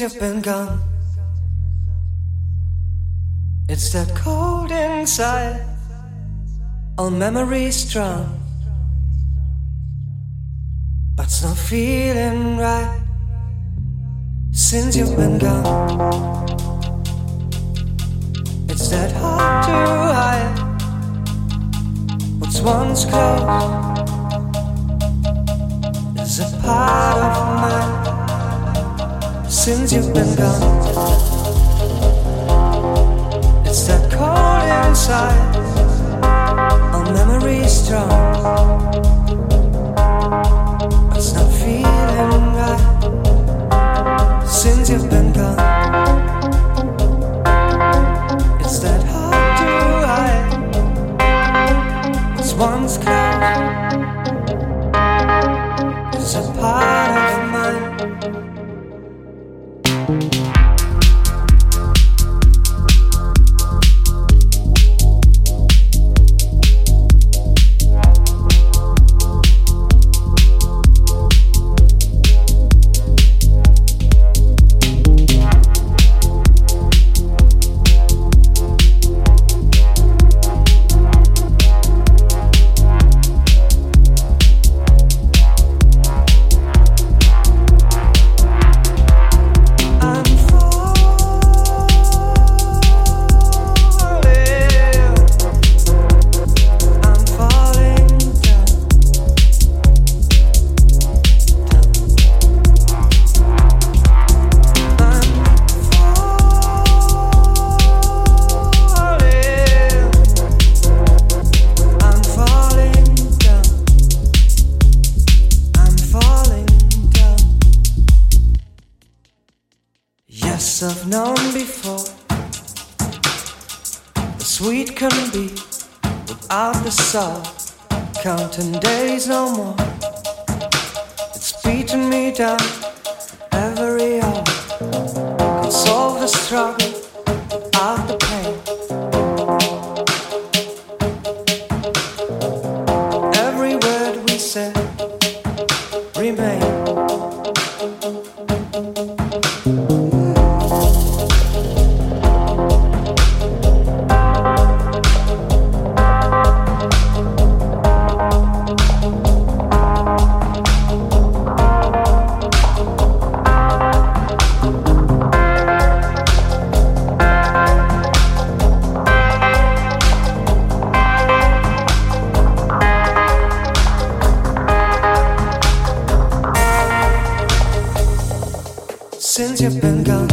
you've been gone. It's that cold inside, all memories strong. But it's not feeling right since you've been gone. It's that hard to hide what's once close is a part of mine since you've been gone. It's that cold inside, our memories strong. It's not feeling right since you've been gone. It's that hard to hide. It's once close. It's a part of remain. ฉั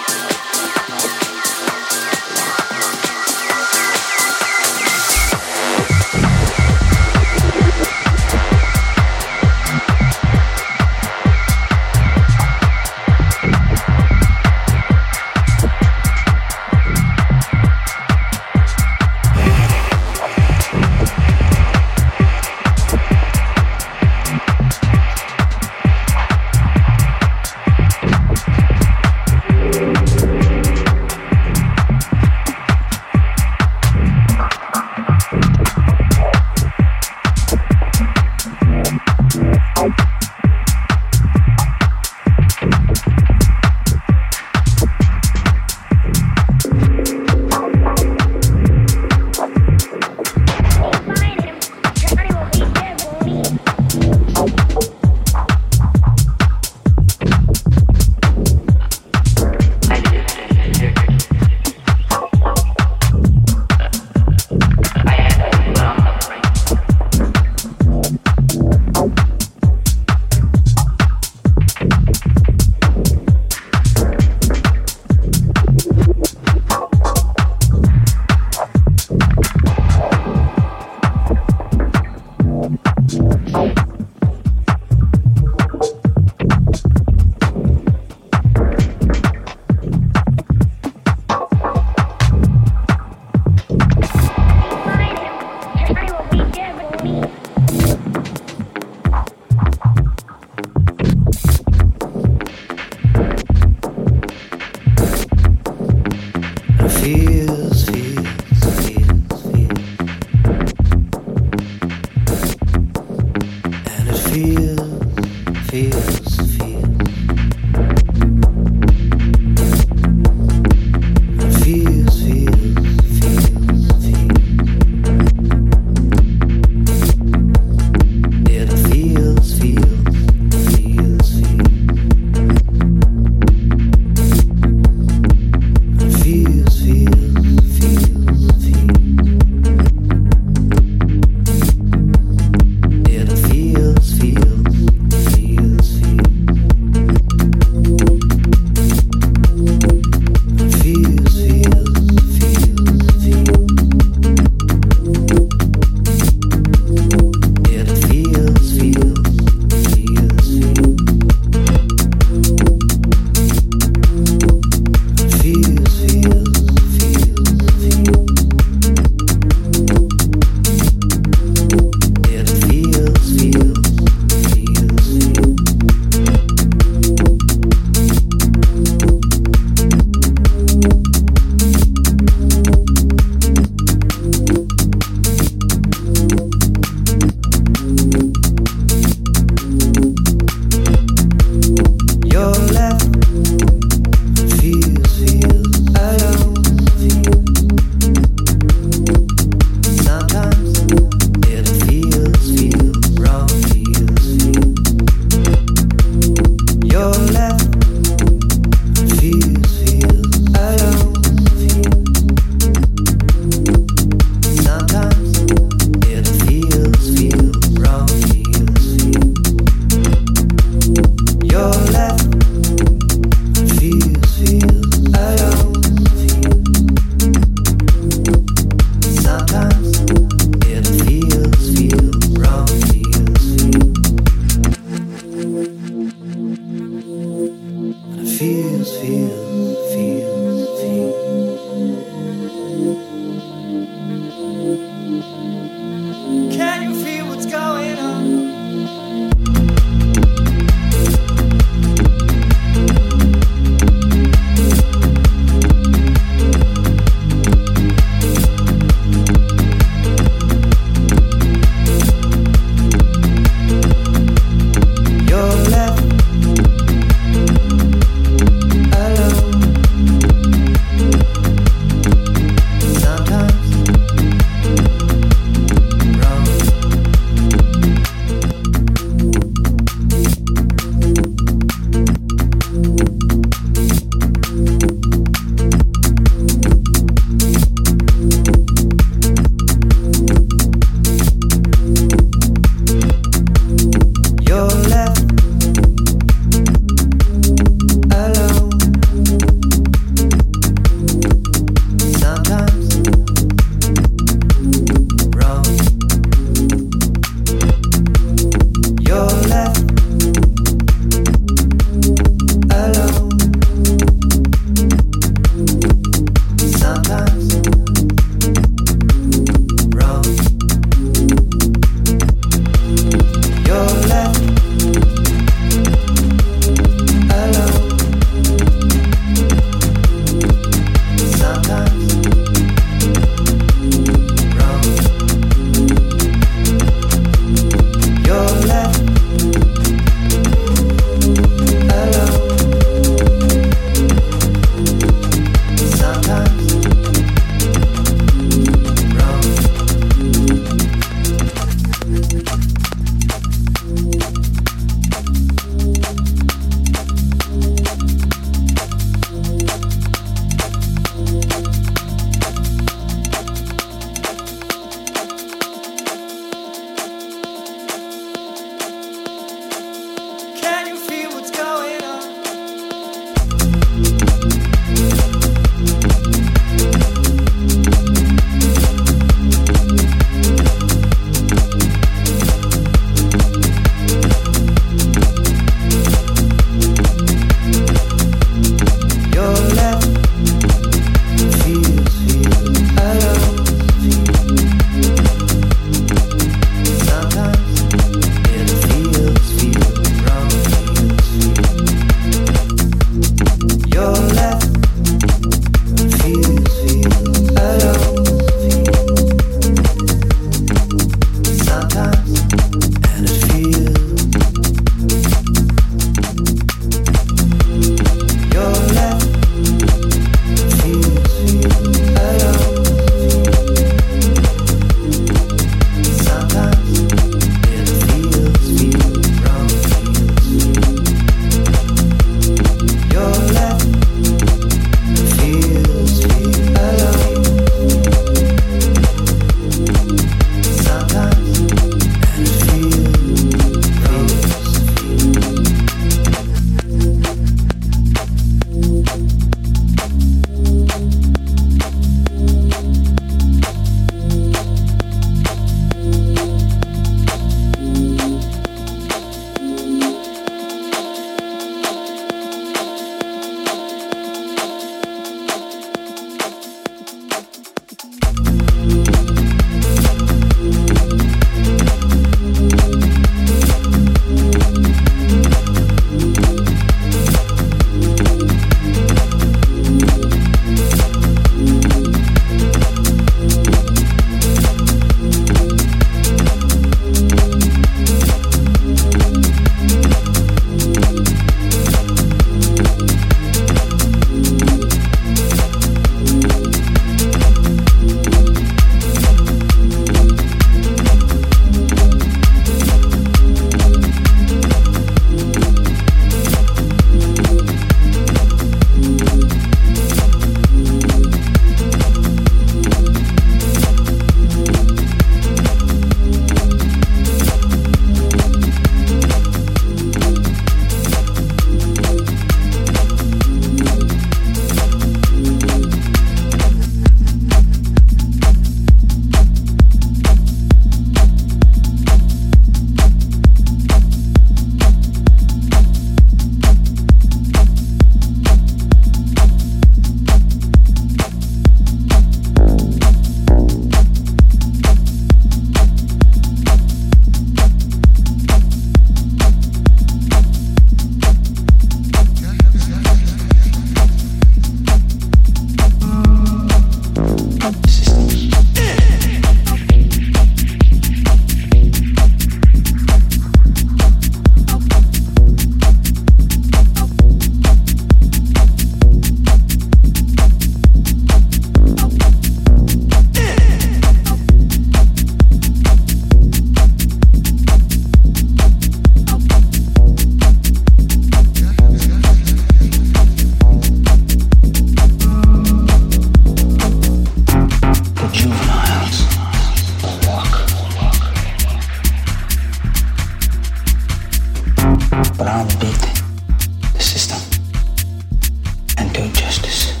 話です。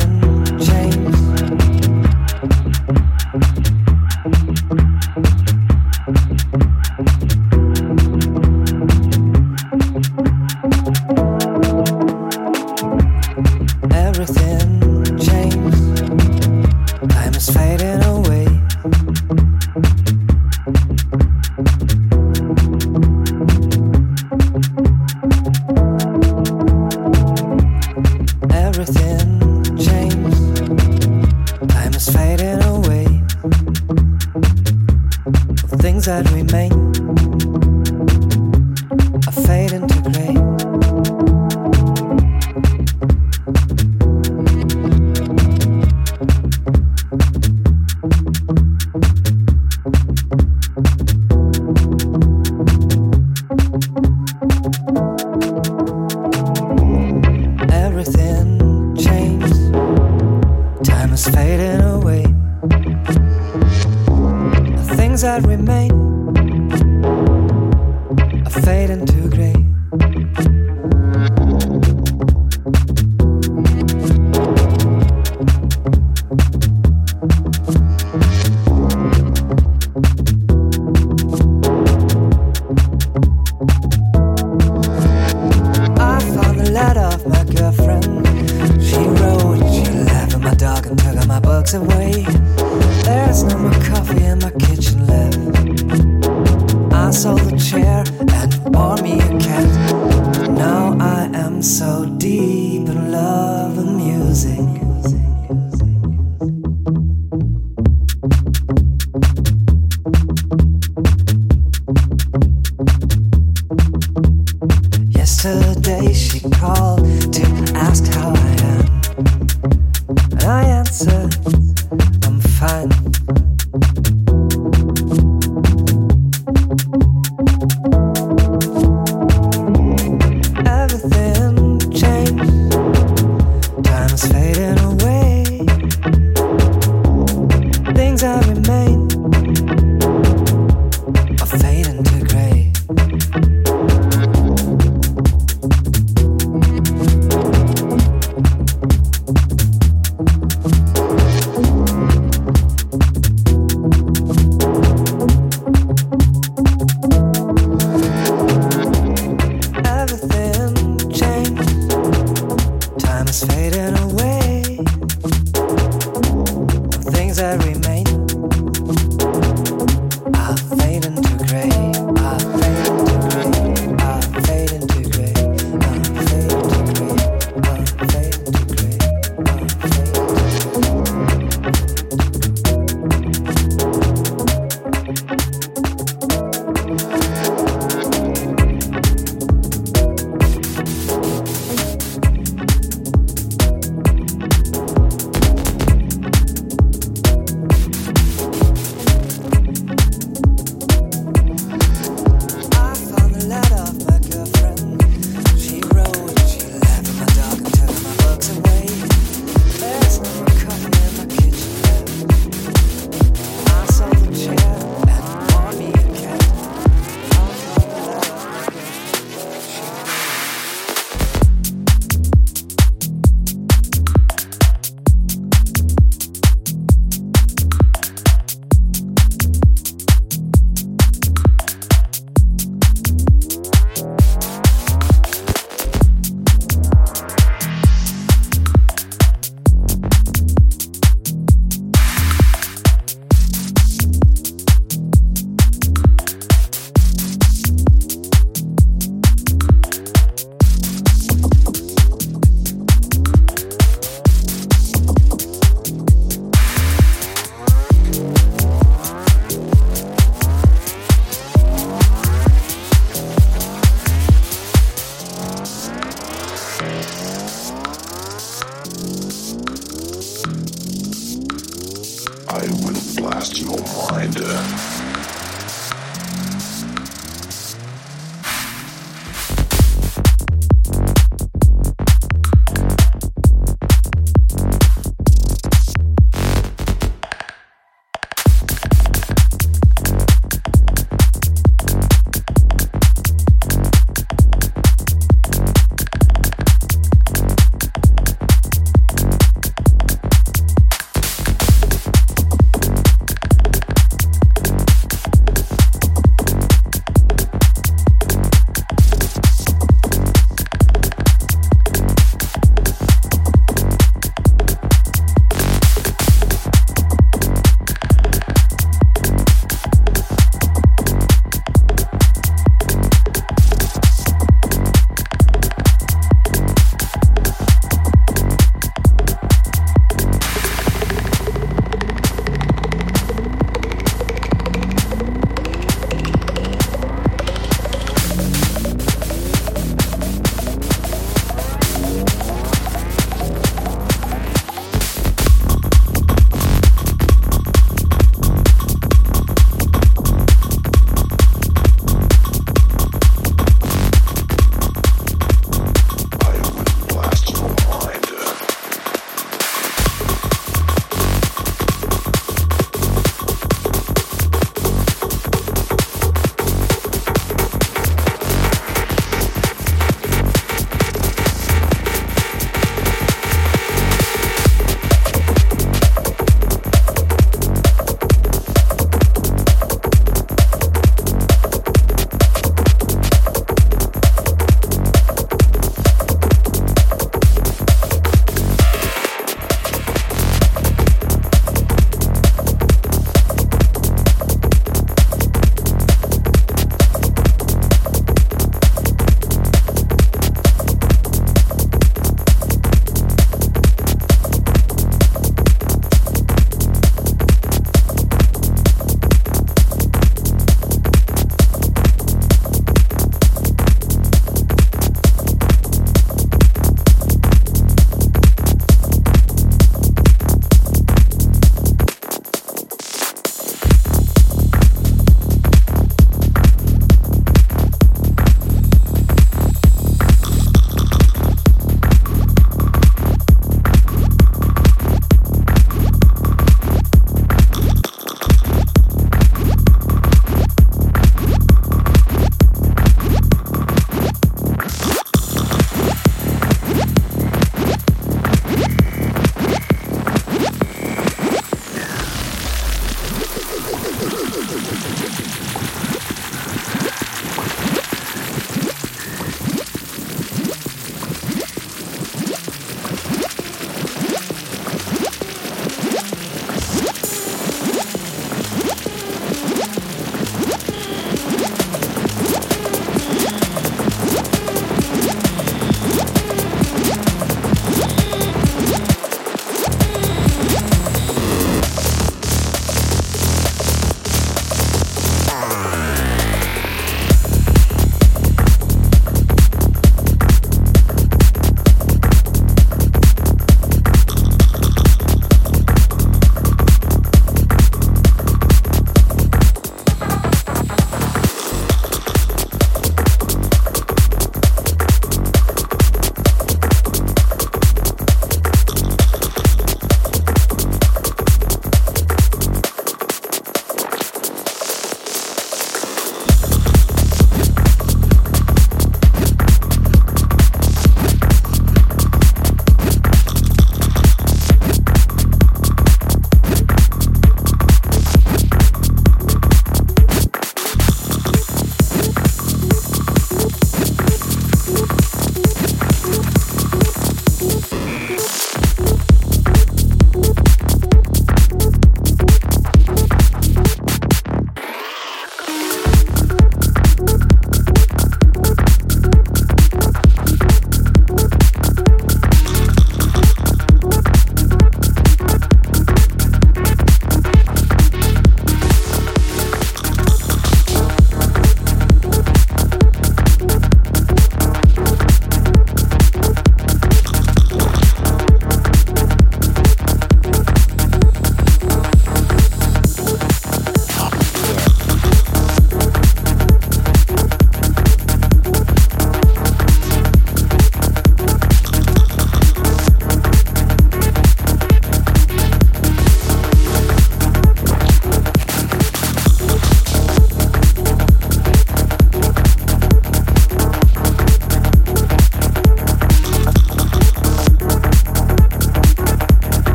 And